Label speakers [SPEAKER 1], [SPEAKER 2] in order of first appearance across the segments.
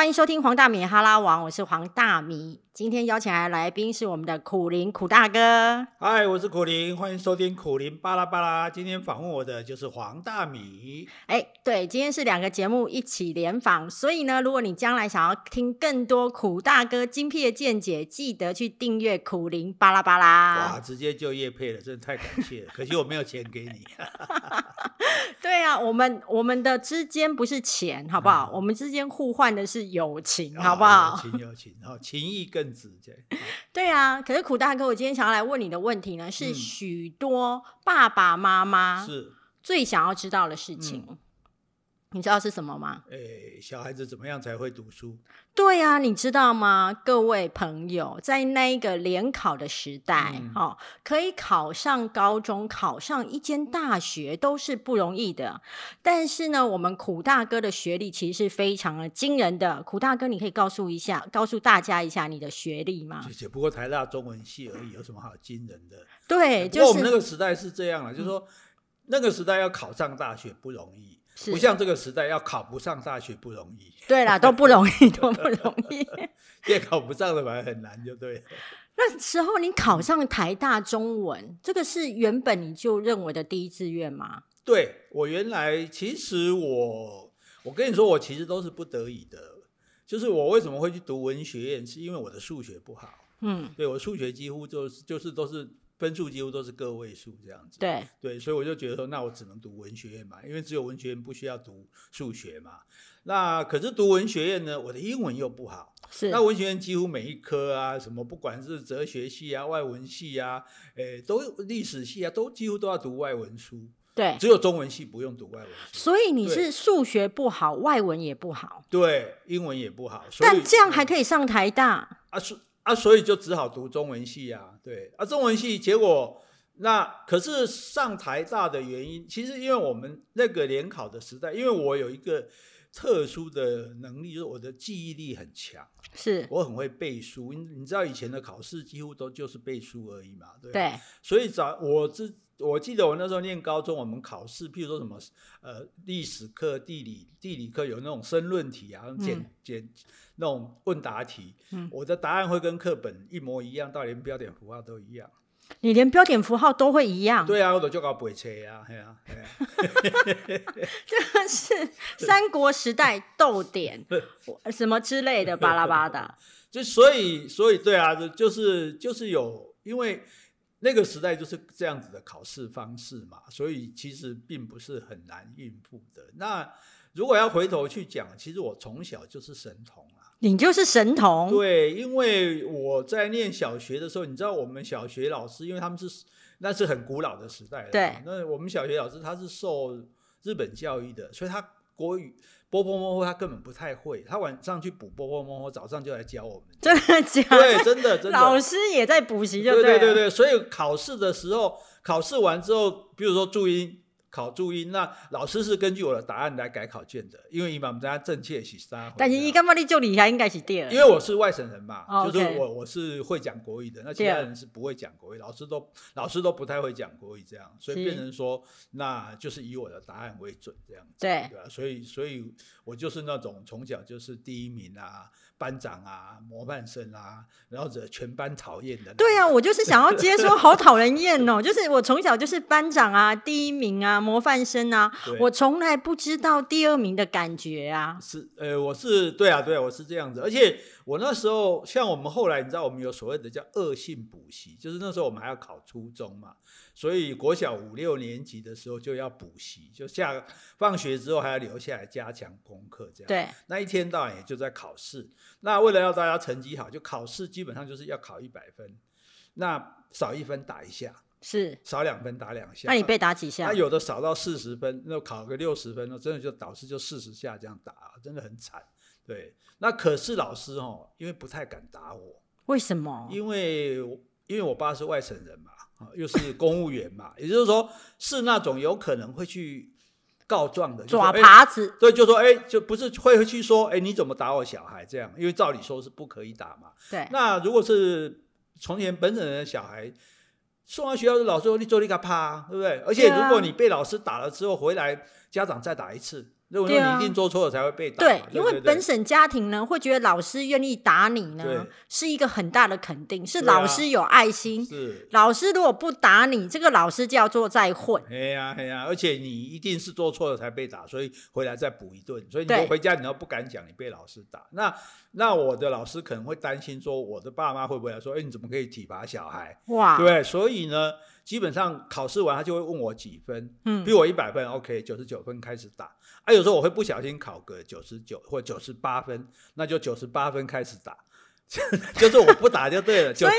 [SPEAKER 1] 欢迎收听黄大米哈拉王，我是黄大米。今天邀请来的来宾是我们的苦林苦大哥。
[SPEAKER 2] 嗨，我是苦林，欢迎收听苦林巴拉巴拉。今天访问我的就是黄大米。
[SPEAKER 1] 哎，对，今天是两个节目一起联访，所以呢，如果你将来想要听更多苦大哥精辟的见解，记得去订阅苦林巴拉巴拉。
[SPEAKER 2] 哇，直接就业配了，真的太感谢了。可惜我没有钱给你。
[SPEAKER 1] 对啊，我们我们的之间不是钱，好不好？嗯、我们之间互换的是友情，好不好？
[SPEAKER 2] 友情友情，好，情谊更。
[SPEAKER 1] 对啊，可是苦大哥，我今天想要来问你的问题呢，是许多爸爸妈妈是最想要知道的事情。嗯你知道是什么吗？
[SPEAKER 2] 诶，小孩子怎么样才会读书？
[SPEAKER 1] 对啊，你知道吗？各位朋友，在那一个联考的时代，嗯哦，可以考上高中、考上一间大学都是不容易的。但是呢，我们苦大哥的学历其实是非常的惊人的。苦大哥，你可以告诉一下，告诉大家一下你的学历吗？
[SPEAKER 2] 只不过台大中文系而已，有什么好惊人的？
[SPEAKER 1] 对，就是
[SPEAKER 2] 我们那个时代是这样了，就是说那个时代要考上大学不容易。不像这个时代，要考不上大学不容易。
[SPEAKER 1] 对啦，都不容易，都不容易。
[SPEAKER 2] 也考不上的反而很难，就对。
[SPEAKER 1] 那时候你考上台大中文，这个是原本你就认为的第一志愿吗？
[SPEAKER 2] 对，我原来其实我，我跟你说，我其实都是不得已的。就是我为什么会去读文学院，是因为我的数学不好。嗯，对，我数学几乎就是就是都是。分数几乎都是个位数这样子，
[SPEAKER 1] 对
[SPEAKER 2] 对，所以我就觉得说，那我只能读文学院嘛，因为只有文学院不需要读数学嘛。那可是读文学院呢，我的英文又不好，是。那文学院几乎每一科啊，什么不管是哲学系啊、外文系啊，诶，都历史系啊，都几乎都要读外文书，
[SPEAKER 1] 对。
[SPEAKER 2] 只有中文系不用读外文书。
[SPEAKER 1] 所以你是数学不好，外文也不好，
[SPEAKER 2] 对，英文也不好，
[SPEAKER 1] 但这样还可以上台大
[SPEAKER 2] 啊？是。啊，所以就只好读中文系啊，对啊，中文系结果那可是上台大的原因，其实因为我们那个联考的时代，因为我有一个特殊的能力，就是我的记忆力很强，
[SPEAKER 1] 是我
[SPEAKER 2] 很会背书。你你知道以前的考试几乎都就是背书而已嘛，对。
[SPEAKER 1] 对，
[SPEAKER 2] 所以早我之我记得我那时候念高中，我们考试，譬如说什么呃历史课、地理地理课有那种申论题啊，简简。那种问答题，嗯，我的答案会跟课本一模一样，到连标点符号都一样。
[SPEAKER 1] 你连标点符号都会一样？
[SPEAKER 2] 对啊，我都就搞背车啊，对啊，
[SPEAKER 1] 这个是三国时代逗点 什么之类的巴拉巴的。
[SPEAKER 2] 就所以所以对啊，就是就是有，因为那个时代就是这样子的考试方式嘛，所以其实并不是很难应付的。那如果要回头去讲，其实我从小就是神童啊。
[SPEAKER 1] 你就是神童，
[SPEAKER 2] 对，因为我在念小学的时候，你知道我们小学老师，因为他们是那是很古老的时代了，
[SPEAKER 1] 对，
[SPEAKER 2] 那我们小学老师他是受日本教育的，所以他国语波波摸摸他根本不太会，他晚上去补波波摸摸，早上就来教我们，
[SPEAKER 1] 真的假的？
[SPEAKER 2] 对，真的真的，
[SPEAKER 1] 老师也在补习，就对，
[SPEAKER 2] 对对对对，所以考试的时候，考试完之后，比如说注音。考注音，那老师是根据我的答案来改考卷的，因为以往我们大家正确是三。
[SPEAKER 1] 但是你干嘛你就厉害，应该是第二。
[SPEAKER 2] 因为我是外省人嘛，哦、就是我我是会讲国语的，那其他人是不会讲国语，老师都老师都不太会讲国语，这样，所以变成说，那就是以我的答案为准，这样子，
[SPEAKER 1] 对
[SPEAKER 2] 对吧？所以所以我就是那种从小就是第一名啊。班长啊，模范生啊，然后惹全班讨厌的。
[SPEAKER 1] 对啊，我就是想要接说，好讨人厌哦。就是我从小就是班长啊，第一名啊，模范生啊，我从来不知道第二名的感觉啊。
[SPEAKER 2] 是，呃，我是对啊，对啊，我是这样子。而且我那时候，像我们后来，你知道，我们有所谓的叫恶性补习，就是那时候我们还要考初中嘛。所以国小五六年级的时候就要补习，就下放学之后还要留下来加强功课，这样。
[SPEAKER 1] 对。
[SPEAKER 2] 那一天到晚也就在考试。那为了要大家成绩好，就考试基本上就是要考一百分，那少一分打一下，
[SPEAKER 1] 是
[SPEAKER 2] 少两分打两下。
[SPEAKER 1] 那你被打几下？
[SPEAKER 2] 那有的少到四十分，那考个六十分，那真的就导师就四十下这样打，真的很惨。对。那可是老师哦，因为不太敢打我。
[SPEAKER 1] 为什么？
[SPEAKER 2] 因为因为我爸是外省人嘛。又是公务员嘛，也就是说是那种有可能会去告状的
[SPEAKER 1] 抓耙子，
[SPEAKER 2] 欸，对，就说哎，就不是会去说哎，你怎么打我小孩这样？因为照理说是不可以打嘛。
[SPEAKER 1] 对。
[SPEAKER 2] 那如果是从前本省人的小孩送到学校，的老师说你做你个趴，对不对？而且如果你被老师打了之后回来，家长再打一次，认为你一定做错了才会被打。
[SPEAKER 1] 对，因为本省家庭呢，会觉得老师愿意打你呢，是一个很大的肯定，是老师有爱心。是老师如果不打你，这个老师叫做在混。
[SPEAKER 2] 哎呀哎呀，而且你一定是做错了才被打，所以回来再补一顿。所以你回家你都不敢讲你被老师打。那那我的老师可能会担心说，我的爸妈会不会来说，哎，你怎么可以体罚小孩？哇，对，所以呢。基本上考试完，他就会问我几分，嗯，比我一百分，OK，九十九分开始打。啊，有时候我会不小心考个九十九或九十八分，那就九十八分开始打，就是我不打就对了。
[SPEAKER 1] 所以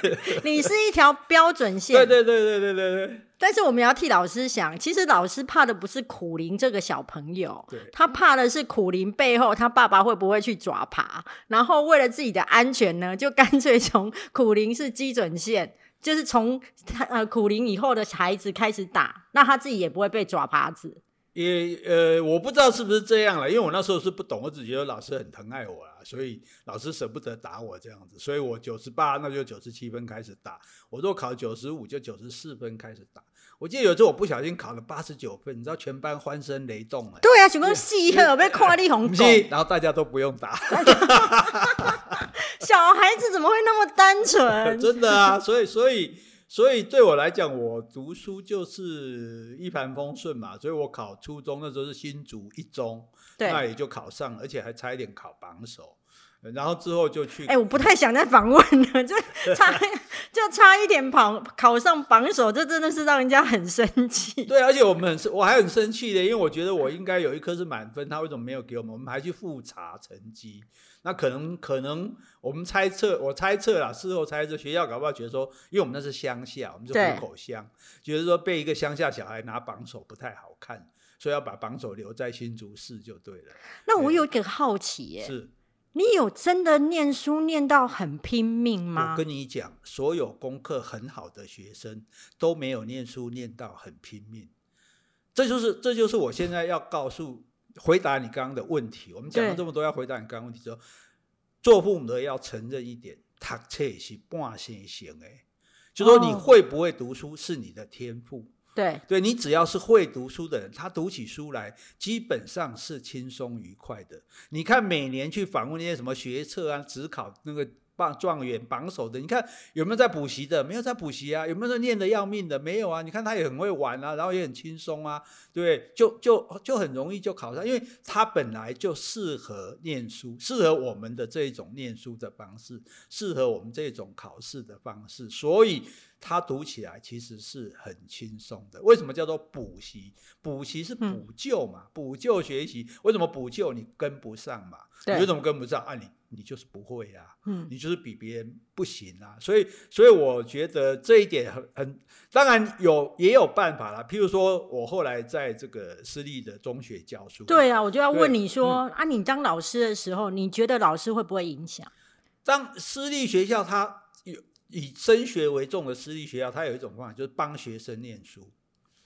[SPEAKER 1] 你是一条标准线。
[SPEAKER 2] 对对对对对对对。
[SPEAKER 1] 但是我们要替老师想，其实老师怕的不是苦苓这个小朋友，他怕的是苦苓背后他爸爸会不会去抓爬，然后为了自己的安全呢，就干脆从苦苓是基准线。就是从他呃苦苓以后的孩子开始打，那他自己也不会被抓耙子。
[SPEAKER 2] 也呃，我不知道是不是这样了，因为我那时候是不懂，我只觉得老师很疼爱我啦，所以老师舍不得打我这样子，所以我九十八那就九十七分开始打，我如果考九十五就九十四分开始打。我记得有一次我不小心考了八十九分，你知道全班欢声雷动了。
[SPEAKER 1] 对啊，全部戏我被夸你红
[SPEAKER 2] 中，然后大家都不用打。
[SPEAKER 1] 小孩子怎么会那么单纯？
[SPEAKER 2] 真的啊，所以所以所以对我来讲，我读书就是一帆风顺嘛。所以我考初中那时候是新竹一中，那也就考上了，而且还差一点考榜首。然后之后就去，
[SPEAKER 1] 哎、欸，我不太想再访问了，就 差就差一点跑考上榜首，这真的是让人家很生气。
[SPEAKER 2] 对，而且我们很，我还很生气的，因为我觉得我应该有一科是满分，他为什么没有给我们？我们还去复查成绩，那可能可能我们猜测，我猜测啦，事后猜测学校搞不好觉得说，因为我们那是乡下，我们是湖口乡，对觉得说被一个乡下小孩拿榜首不太好看，所以要把榜首留在新竹市就对了。
[SPEAKER 1] 那我有一点好奇耶，是。你有真的念书念到很拼命吗？
[SPEAKER 2] 我跟你讲，所有功课很好的学生都没有念书念到很拼命。这就是这就是我现在要告诉、回答你刚刚的问题。我们讲了这么多，要回答你刚刚问题之后，做父母的要承认一点，读册是半生行诶，就说你会不会读书是你的天赋。
[SPEAKER 1] 对，
[SPEAKER 2] 对你只要是会读书的人，他读起书来基本上是轻松愉快的。你看每年去访问那些什么学测啊、职考那个榜状元榜首的，你看有没有在补习的？没有在补习啊？有没有在念的要命的？没有啊？你看他也很会玩啊，然后也很轻松啊，对，就就就很容易就考上，因为他本来就适合念书，适合我们的这一种念书的方式，适合我们这种考试的方式，所以。他读起来其实是很轻松的。为什么叫做补习？补习是补救嘛，嗯、补救学习。为什么补救？你跟不上嘛？对你为什么跟不上？啊你，你你就是不会啊，嗯、你就是比别人不行啊。所以，所以我觉得这一点很很，当然有也有办法啦。譬如说，我后来在这个私立的中学教书。
[SPEAKER 1] 对啊，我就要问你说，嗯、啊，你当老师的时候，你觉得老师会不会影响？
[SPEAKER 2] 当私立学校它有。以升学为重的私立学校，它有一种方法，就是帮学生念书。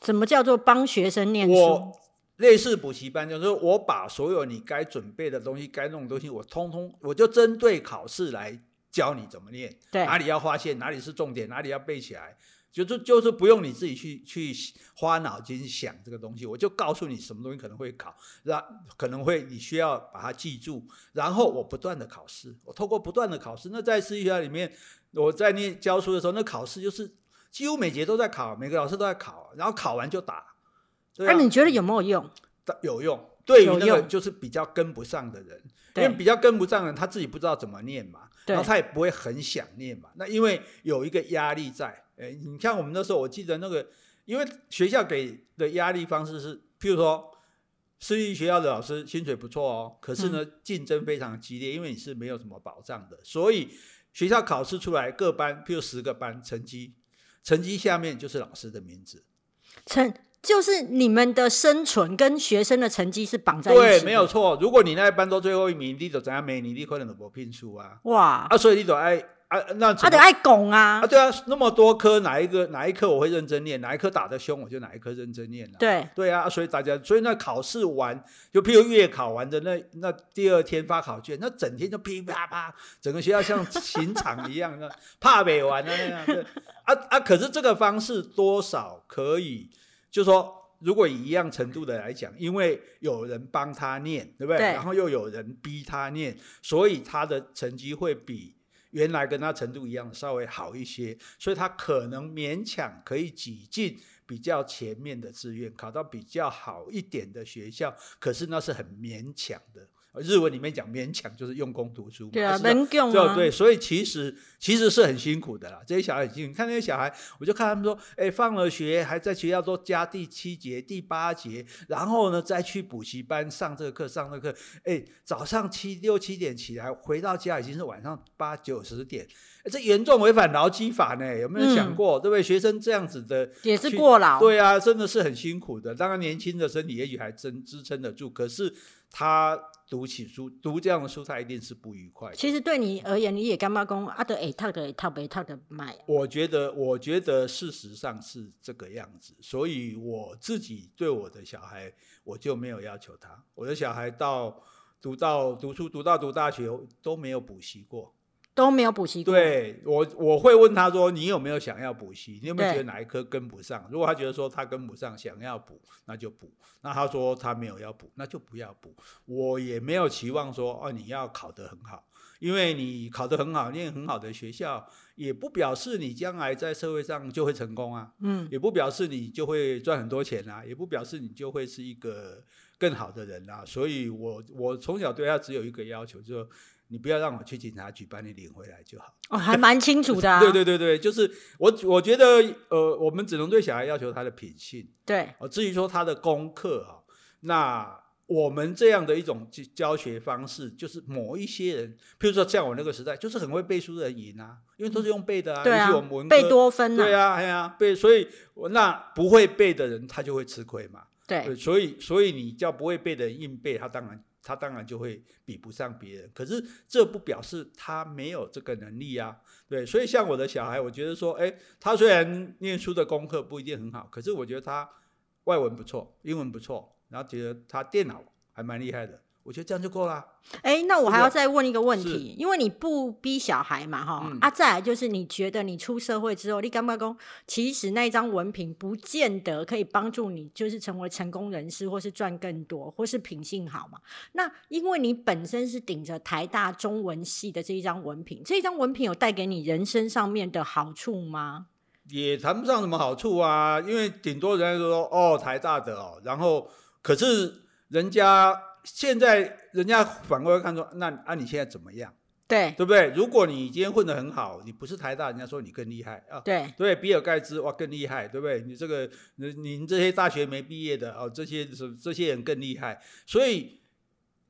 [SPEAKER 1] 什么叫做帮学生念书？
[SPEAKER 2] 我类似补习班，就是我把所有你该准备的东西、该弄的东西，我通通，我就针对考试来教你怎么念。对，哪里要划线，哪里是重点，哪里要背起来。就是就是不用你自己去去花脑筋想这个东西，我就告诉你什么东西可能会考，然可能会你需要把它记住，然后我不断的考试，我透过不断的考试，那在私立学校里面，我在念教书的时候，那考试就是几乎每节都在考，每个老师都在考，然后考完就打。
[SPEAKER 1] 那、啊、你觉得有没有用？
[SPEAKER 2] 有用，对于那个就是比较跟不上的人，因为比较跟不上的人，他自己不知道怎么念嘛，然后他也不会很想念嘛，那因为有一个压力在。哎，你看我们那时候，我记得那个，因为学校给的压力方式是，譬如说，私立学校的老师薪水不错哦，可是呢，竞争非常激烈，因为你是没有什么保障的，所以学校考试出来各班，譬如十个班，成绩，成绩下面就是老师的名字，
[SPEAKER 1] 成就是你们的生存跟学生的成绩是绑在一起的。
[SPEAKER 2] 对，没有错。如果你那一班都最后一名，你就怎样没你，你可能都无拼出啊。哇，啊，所以你就爱。啊，那
[SPEAKER 1] 他得爱拱啊！
[SPEAKER 2] 啊，对啊，那么多科，哪一个哪一科我会认真念？哪一科打得凶，我就哪一科认真念了。
[SPEAKER 1] 对
[SPEAKER 2] 对啊，所以大家，所以那考试完，就譬如月考完的那那第二天发考卷，那整天就噼啪啪，整个学校像刑场一样，那怕没完的那样。啊啊！可是这个方式多少可以，就是说如果以一样程度的来讲，因为有人帮他念，对不对？对，然后又有人逼他念，所以他的成绩会比原来跟他程度一样稍微好一些，所以他可能勉强可以挤进比较前面的志愿，考到比较好一点的学校。可是那是很勉强的。日文里面讲勉强就是用功读书嘛，
[SPEAKER 1] 对啊，勉强
[SPEAKER 2] 对对，所以其实其实是很辛苦的啦。这些小孩很辛苦，你看那些小孩，我就看他们说，哎，放了学还在学校都加第七节、第八节，然后呢再去补习班上这个课、上那个课，哎，早上七六七点起来，回到家已经是晚上八九十点，这严重违反劳基法呢，有没有想过？嗯、对不对？学生这样子的
[SPEAKER 1] 也是过劳，
[SPEAKER 2] 对啊，真的是很辛苦的。当然年轻的身体也许还真支撑得住，可是他。读起书，读这样的书，他一定是不愉快的。
[SPEAKER 1] 其实对你而言，你也干嘛讲啊？得哎，他的他被他的买。
[SPEAKER 2] 我觉得，我觉得事实上是这个样子，所以我自己对我的小孩，我就没有要求他。我的小孩到读到读书，读到读大学都没有补习过。
[SPEAKER 1] 都没有补习过。
[SPEAKER 2] 对我，我会问他说：“你有没有想要补习？你有没有觉得哪一科跟不上？如果他觉得说他跟不上，想要补，那就补。那他说他没有要补，那就不要补。我也没有期望说哦，你要考得很好，因为你考得很好，念很好的学校，也不表示你将来在社会上就会成功啊。嗯，也不表示你就会赚很多钱啊，也不表示你就会是一个更好的人啊。所以我我从小对他只有一个要求，就是。你不要让我去警察局把你领回来就好。
[SPEAKER 1] 哦，还蛮清楚的啊。
[SPEAKER 2] 对对对对，就是我我觉得呃，我们只能对小孩要求他的品性。
[SPEAKER 1] 对。
[SPEAKER 2] 哦，至于说他的功课啊，那我们这样的一种教学方式，就是某一些人，譬如说像我那个时代，就是很会背书的人赢啊，因为都是用背的啊。
[SPEAKER 1] 对啊。
[SPEAKER 2] 我们文
[SPEAKER 1] 背多分啊。
[SPEAKER 2] 对啊，对啊，背，所以那不会背的人他就会吃亏嘛。对。所以所以你叫不会背的人硬背，他当然。他当然就会比不上别人，可是这不表示他没有这个能力啊。对，所以像我的小孩，我觉得说，哎，他虽然念书的功课不一定很好，可是我觉得他外文不错，英文不错，然后觉得他电脑还蛮厉害的。我觉得这样就够了。
[SPEAKER 1] 哎，那我还要再问一个问题，因为你不逼小孩嘛，哈、嗯、啊，再来就是你觉得你出社会之后，你干嘛讲？其实那一张文凭不见得可以帮助你，就是成为成功人士，或是赚更多，或是品性好嘛？那因为你本身是顶着台大中文系的这一张文凭，这一张文凭有带给你人生上面的好处吗？
[SPEAKER 2] 也谈不上什么好处啊，因为顶多人家说哦，台大的哦，然后可是人家。现在人家反过来看说，那啊你现在怎么样？
[SPEAKER 1] 对，
[SPEAKER 2] 对不对？如果你今天混得很好，你不是台大，人家说你更厉害啊。
[SPEAKER 1] 对，
[SPEAKER 2] 对，比尔盖茨哇更厉害，对不对？你这个，你你这些大学没毕业的哦，这些这些人更厉害，所以。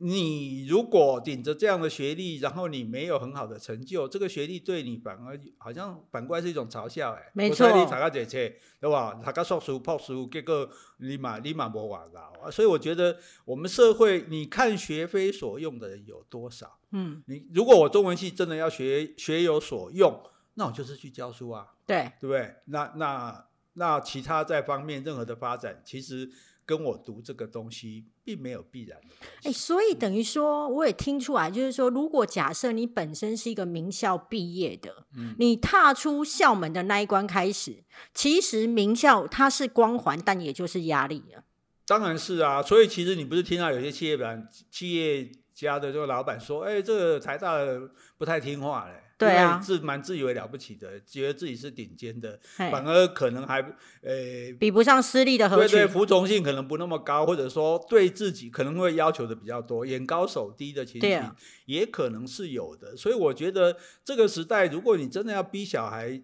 [SPEAKER 2] 你如果顶着这样的学历，然后你没有很好的成就，这个学历对你反而好像反过来是一种嘲笑哎。
[SPEAKER 1] 没错。
[SPEAKER 2] 你查个这些，对吧？查个硕士、博士，结果立马立马没完了。所以我觉得我们社会，你看学非所用的人有多少？嗯。你如果我中文系真的要学学有所用，那我就是去教书啊。
[SPEAKER 1] 对。
[SPEAKER 2] 对不对？那那那其他在方面任何的发展，其实。跟我读这个东西并没有必然的。
[SPEAKER 1] 哎、欸，所以等于说，我也听出来，就是说，如果假设你本身是一个名校毕业的，嗯，你踏出校门的那一关开始，其实名校它是光环，但也就是压力了。
[SPEAKER 2] 当然是啊，所以其实你不是听到有些企业板企业家的这个老板说，哎、欸，这个台大的不太听话嘞。对啊，自蛮自以为了不起的，觉得自己是顶尖的，反而可能还呃
[SPEAKER 1] 比不上私立的合群，
[SPEAKER 2] 对对，服从性可能不那么高，或者说对自己可能会要求的比较多，眼高手低的情形也可能是有的。所以我觉得这个时代，如果你真的要逼小孩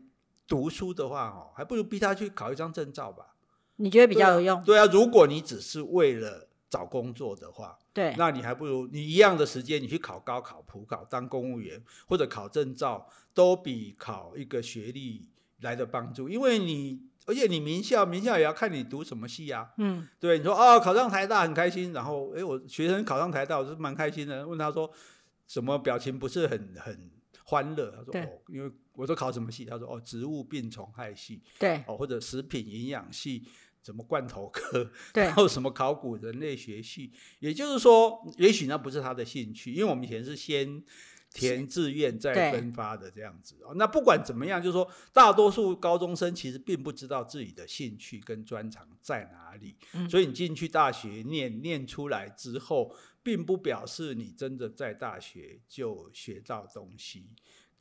[SPEAKER 2] 读书的话，哦，还不如逼他去考一张证照吧。
[SPEAKER 1] 你觉得比较有用？
[SPEAKER 2] 对啊，对啊，如果你只是为了。找工作的话，
[SPEAKER 1] 对，
[SPEAKER 2] 那你还不如你一样的时间，你去考高考、普考当公务员，或者考证照，都比考一个学历来的帮助。因为你，而且你名校，名校也要看你读什么系啊。嗯，对，你说哦，考上台大很开心，然后诶，我学生考上台大，我是蛮开心的。问他说什么表情不是很很欢乐？他说哦，因为我说考什么系？他说哦，植物病虫害系。
[SPEAKER 1] 对，
[SPEAKER 2] 哦，或者食品营养系。什么罐头科，
[SPEAKER 1] 对，
[SPEAKER 2] 然后什么考古人类学系，也就是说，也许那不是他的兴趣，因为我们以前是先填志愿再分发的这样子。那不管怎么样，就是说，大多数高中生其实并不知道自己的兴趣跟专长在哪里，嗯、所以你进去大学念念出来之后，并不表示你真的在大学就学到东西。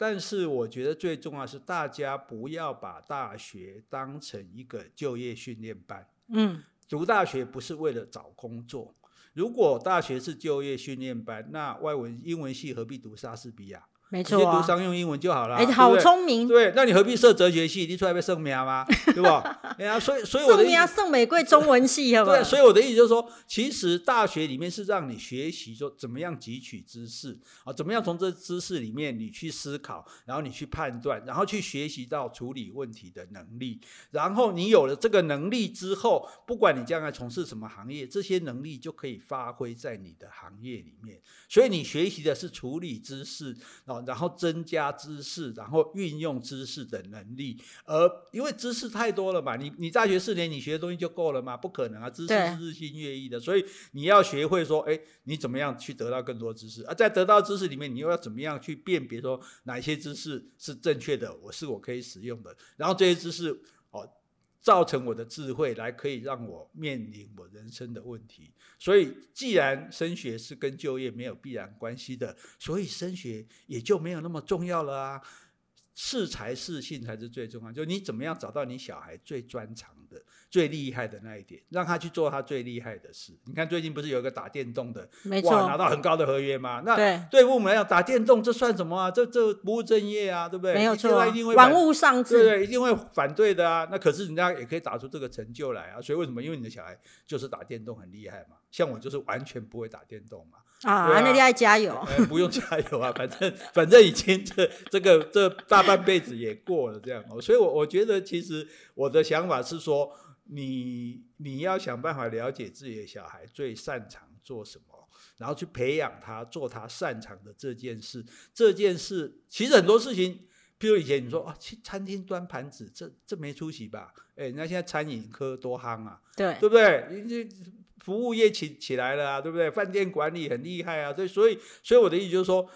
[SPEAKER 2] 但是我觉得最重要是，大家不要把大学当成一个就业训练班。嗯，读大学不是为了找工作。如果大学是就业训练班，那外文英文系何必读莎士比亚？
[SPEAKER 1] 没错、啊，
[SPEAKER 2] 读商用英文就好了。
[SPEAKER 1] 哎、欸，好聪明。
[SPEAKER 2] 对，那你何必设哲学系？你出来被圣名吗？对吧？哎呀，所以所以我的圣
[SPEAKER 1] 名圣玫瑰中文系，好不好？
[SPEAKER 2] 对，所以我的意思就是说，其实大学里面是让你学习说怎么样汲取知识啊，怎么样从这知识里面你去思考，然后你去判断，然后去学习到处理问题的能力。然后你有了这个能力之后，不管你将来从事什么行业，这些能力就可以发挥在你的行业里面。所以你学习的是处理知识啊。然后增加知识，然后运用知识的能力，而因为知识太多了嘛，你你大学四年你学的东西就够了吗？不可能啊，知识是日新月异的，所以你要学会说，哎，你怎么样去得到更多知识？而在得到知识里面，你又要怎么样去辨别说哪些知识是正确的，我是我可以使用的，然后这些知识哦。造成我的智慧，来可以让我面临我人生的问题。所以，既然升学是跟就业没有必然关系的，所以升学也就没有那么重要了啊。适才适性才是最重要，就你怎么样找到你小孩最专长的、最厉害的那一点，让他去做他最厉害的事。你看最近不是有一个打电动的，
[SPEAKER 1] 没错，
[SPEAKER 2] 哇，拿到很高的合约吗？那对父母来讲，打电动这算什么啊？这这不务正业啊，对不对？
[SPEAKER 1] 没有错，
[SPEAKER 2] 他一定会
[SPEAKER 1] 玩物丧志，
[SPEAKER 2] 对对，一定会反对的啊。那可是人家也可以打出这个成就来啊。所以为什么？因为你的小孩就是打电动很厉害嘛。像我就是完全不会打电动嘛。
[SPEAKER 1] 啊，那你爱加油。
[SPEAKER 2] 欸，不用加油啊，反正反正已经这这个这大半辈子也过了这样哦，所以我我觉得其实我的想法是说，你你要想办法了解自己的小孩最擅长做什么，然后去培养他做他擅长的这件事。这件事其实很多事情，譬如以前你说啊，去餐厅端盘子，这这没出息吧？哎，人家现在餐饮科多夯啊，
[SPEAKER 1] 对
[SPEAKER 2] 对不对？服务业起起来了啊，对不对？饭店管理很厉害啊，对，所以所以我的意思就是说，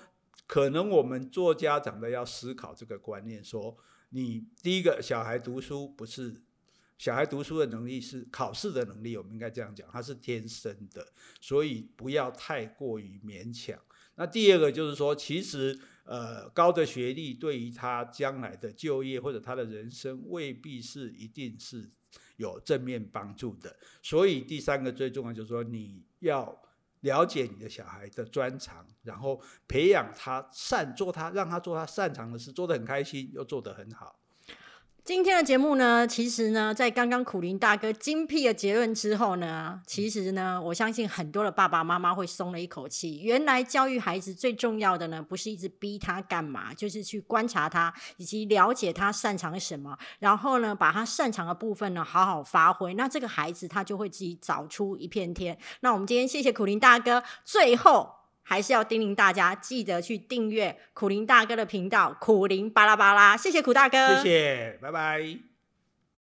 [SPEAKER 2] 可能我们做家长的要思考这个观念，说你第一个小孩读书不是小孩读书的能力是考试的能力，我们应该这样讲，他是天生的，所以不要太过于勉强。那第二个就是说，其实呃高的学历对于他将来的就业或者他的人生未必是一定是。有正面帮助的，所以第三个最重要就是说，你要了解你的小孩的专长，然后培养他擅做他，让他做他擅长的事，做得很开心，又做得很好。
[SPEAKER 1] 今天的节目呢，其实呢，在刚刚苦苓大哥精辟的结论之后呢，其实呢，我相信很多的爸爸妈妈会松了一口气。原来教育孩子最重要的呢，不是一直逼他干嘛，就是去观察他，以及了解他擅长什么，然后呢，把他擅长的部分呢，好好发挥。那这个孩子他就会自己找出一片天。那我们今天谢谢苦苓大哥，最后。还是要叮咛大家，记得去订阅苦苓大哥的频道“苦苓巴拉巴拉”。谢谢苦大哥，
[SPEAKER 2] 谢谢，拜拜。